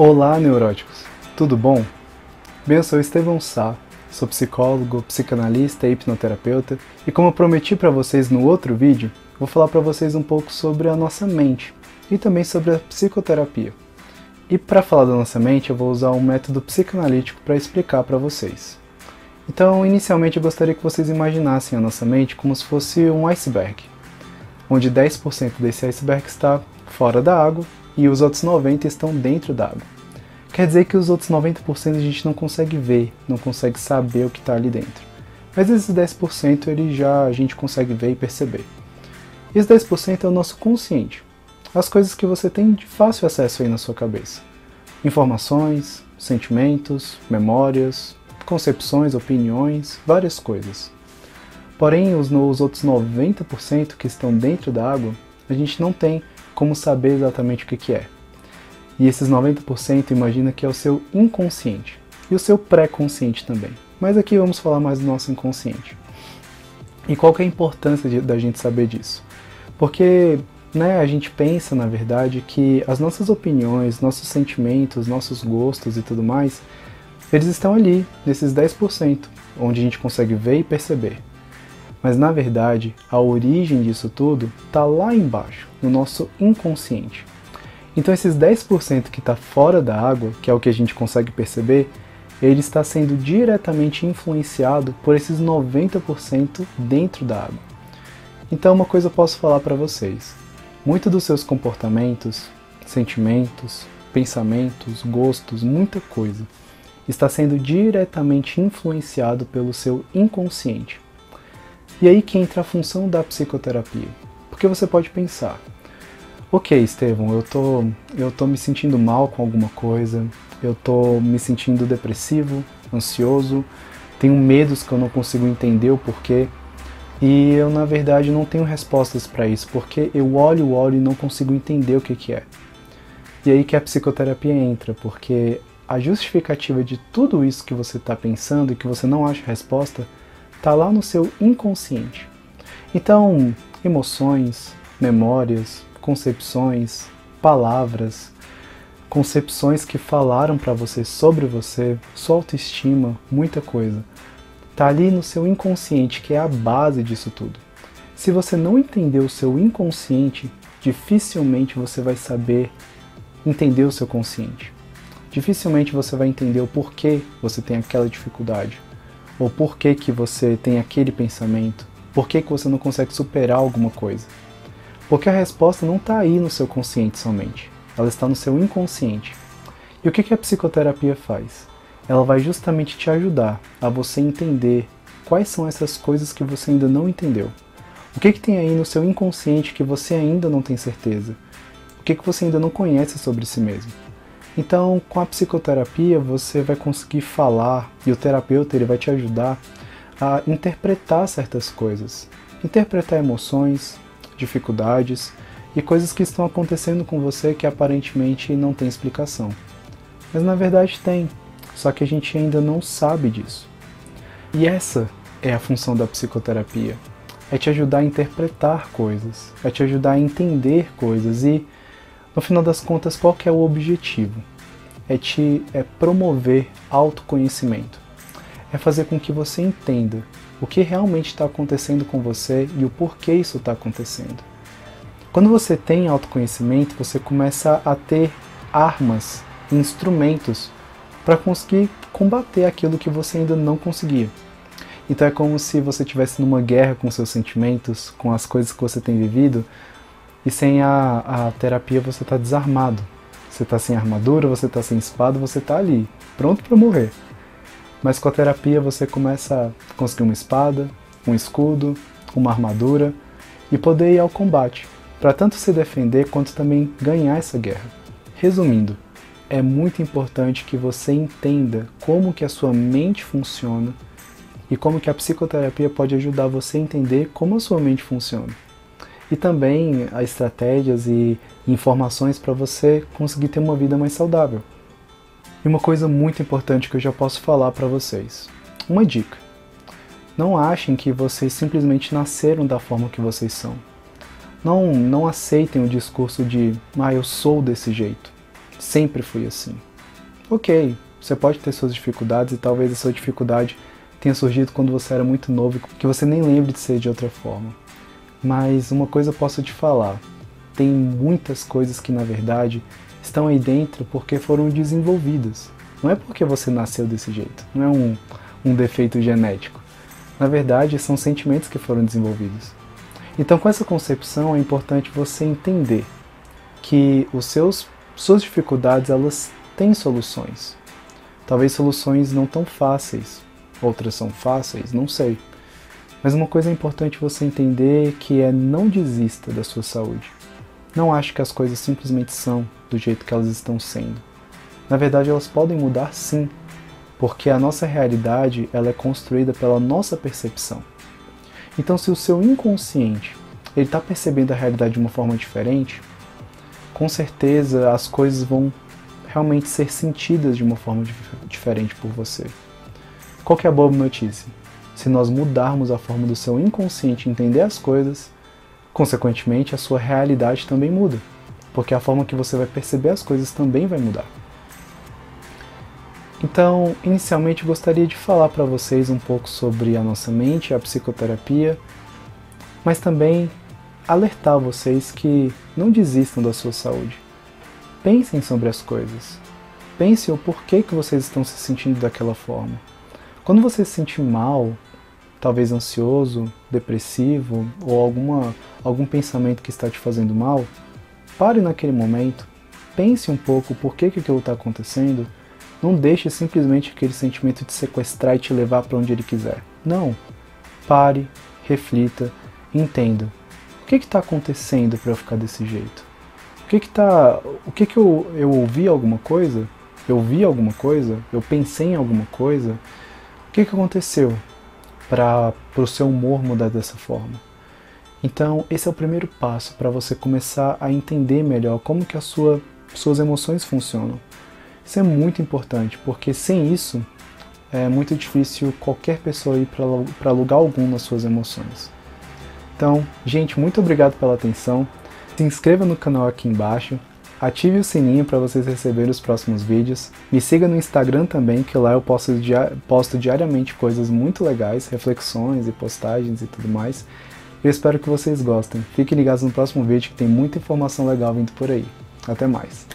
Olá, neuróticos! Tudo bom? Bem, eu sou Estevão Sá, sou psicólogo, psicanalista e hipnoterapeuta, e como prometi para vocês no outro vídeo, vou falar para vocês um pouco sobre a nossa mente e também sobre a psicoterapia. E para falar da nossa mente, eu vou usar um método psicanalítico para explicar para vocês. Então, inicialmente, eu gostaria que vocês imaginassem a nossa mente como se fosse um iceberg, onde 10% desse iceberg está fora da água e os outros 90% estão dentro da água. Quer dizer que os outros 90% a gente não consegue ver, não consegue saber o que está ali dentro. Mas esses 10% ele já a gente consegue ver e perceber. Esse 10% é o nosso consciente, as coisas que você tem de fácil acesso aí na sua cabeça. Informações, sentimentos, memórias, concepções, opiniões, várias coisas. Porém, os, os outros 90% que estão dentro da água, a gente não tem como saber exatamente o que, que é. E esses 90% imagina que é o seu inconsciente e o seu pré-consciente também. Mas aqui vamos falar mais do nosso inconsciente. E qual que é a importância de, da gente saber disso? Porque né, a gente pensa, na verdade, que as nossas opiniões, nossos sentimentos, nossos gostos e tudo mais, eles estão ali, nesses 10%, onde a gente consegue ver e perceber. Mas na verdade, a origem disso tudo está lá embaixo, no nosso inconsciente. Então esses 10% que está fora da água, que é o que a gente consegue perceber, ele está sendo diretamente influenciado por esses 90% dentro da água. Então uma coisa eu posso falar para vocês. Muito dos seus comportamentos, sentimentos, pensamentos, gostos, muita coisa está sendo diretamente influenciado pelo seu inconsciente. E aí que entra a função da psicoterapia. Porque você pode pensar, ok, Estevão, eu tô, eu tô me sentindo mal com alguma coisa, eu tô me sentindo depressivo, ansioso, tenho medos que eu não consigo entender o porquê, e eu na verdade não tenho respostas para isso, porque eu olho, olho e não consigo entender o que, que é. E aí que a psicoterapia entra, porque a justificativa de tudo isso que você está pensando e que você não acha resposta está lá no seu inconsciente. Então, emoções, memórias, concepções, palavras, concepções que falaram para você sobre você, sua autoestima, muita coisa, está ali no seu inconsciente, que é a base disso tudo. Se você não entender o seu inconsciente, dificilmente você vai saber entender o seu consciente. Dificilmente você vai entender o porquê você tem aquela dificuldade ou por que, que você tem aquele pensamento? Por que, que você não consegue superar alguma coisa? Porque a resposta não está aí no seu consciente somente, ela está no seu inconsciente. E o que, que a psicoterapia faz? Ela vai justamente te ajudar a você entender quais são essas coisas que você ainda não entendeu. O que, que tem aí no seu inconsciente que você ainda não tem certeza? O que, que você ainda não conhece sobre si mesmo? Então, com a psicoterapia, você vai conseguir falar e o terapeuta ele vai te ajudar a interpretar certas coisas, interpretar emoções, dificuldades e coisas que estão acontecendo com você que aparentemente não tem explicação. Mas na verdade tem, só que a gente ainda não sabe disso. E essa é a função da psicoterapia. É te ajudar a interpretar coisas, é te ajudar a entender coisas e no final das contas, qual que é o objetivo? É te é promover autoconhecimento. É fazer com que você entenda o que realmente está acontecendo com você e o porquê isso está acontecendo. Quando você tem autoconhecimento, você começa a ter armas, instrumentos para conseguir combater aquilo que você ainda não conseguia. Então é como se você estivesse numa guerra com seus sentimentos, com as coisas que você tem vivido, e sem a, a terapia você está desarmado. Você está sem armadura, você está sem espada, você está ali, pronto para morrer. Mas com a terapia você começa a conseguir uma espada, um escudo, uma armadura e poder ir ao combate, para tanto se defender quanto também ganhar essa guerra. Resumindo, é muito importante que você entenda como que a sua mente funciona e como que a psicoterapia pode ajudar você a entender como a sua mente funciona e também as estratégias e informações para você conseguir ter uma vida mais saudável. E uma coisa muito importante que eu já posso falar para vocês. Uma dica. Não achem que vocês simplesmente nasceram da forma que vocês são. Não, não aceitem o discurso de, ah, eu sou desse jeito. Sempre fui assim. Ok, você pode ter suas dificuldades e talvez a sua dificuldade tenha surgido quando você era muito novo, que você nem lembre de ser de outra forma. Mas uma coisa eu posso te falar: tem muitas coisas que na verdade estão aí dentro porque foram desenvolvidas. Não é porque você nasceu desse jeito, não é um, um defeito genético. Na verdade, são sentimentos que foram desenvolvidos. Então, com essa concepção, é importante você entender que os seus suas dificuldades elas têm soluções. Talvez soluções não tão fáceis, outras são fáceis, não sei. Mas uma coisa é importante você entender que é não desista da sua saúde. Não ache que as coisas simplesmente são do jeito que elas estão sendo. Na verdade, elas podem mudar sim, porque a nossa realidade ela é construída pela nossa percepção. Então, se o seu inconsciente ele está percebendo a realidade de uma forma diferente, com certeza as coisas vão realmente ser sentidas de uma forma dif diferente por você. Qual é a boa notícia? Se nós mudarmos a forma do seu inconsciente entender as coisas, consequentemente a sua realidade também muda, porque a forma que você vai perceber as coisas também vai mudar. Então, inicialmente gostaria de falar para vocês um pouco sobre a nossa mente, a psicoterapia, mas também alertar vocês que não desistam da sua saúde. Pensem sobre as coisas. Pensem o porquê que vocês estão se sentindo daquela forma. Quando você se sente mal, talvez ansioso, depressivo ou alguma, algum pensamento que está te fazendo mal, pare naquele momento, pense um pouco por que, que aquilo está acontecendo. Não deixe simplesmente aquele sentimento de sequestrar e te levar para onde ele quiser. Não. Pare, reflita, entenda que está acontecendo para eu ficar desse jeito? O que que tá, o que que eu, eu ouvi alguma coisa? Eu vi alguma coisa? Eu pensei em alguma coisa? O que que aconteceu para o seu humor mudar dessa forma? Então, esse é o primeiro passo para você começar a entender melhor como que as sua, suas emoções funcionam. Isso é muito importante, porque sem isso é muito difícil qualquer pessoa ir para lugar algum nas suas emoções. Então, gente, muito obrigado pela atenção. Se inscreva no canal aqui embaixo, ative o sininho para vocês receberem os próximos vídeos. Me siga no Instagram também, que lá eu posto, posto diariamente coisas muito legais, reflexões e postagens e tudo mais. Eu espero que vocês gostem. Fiquem ligados no próximo vídeo que tem muita informação legal vindo por aí. Até mais!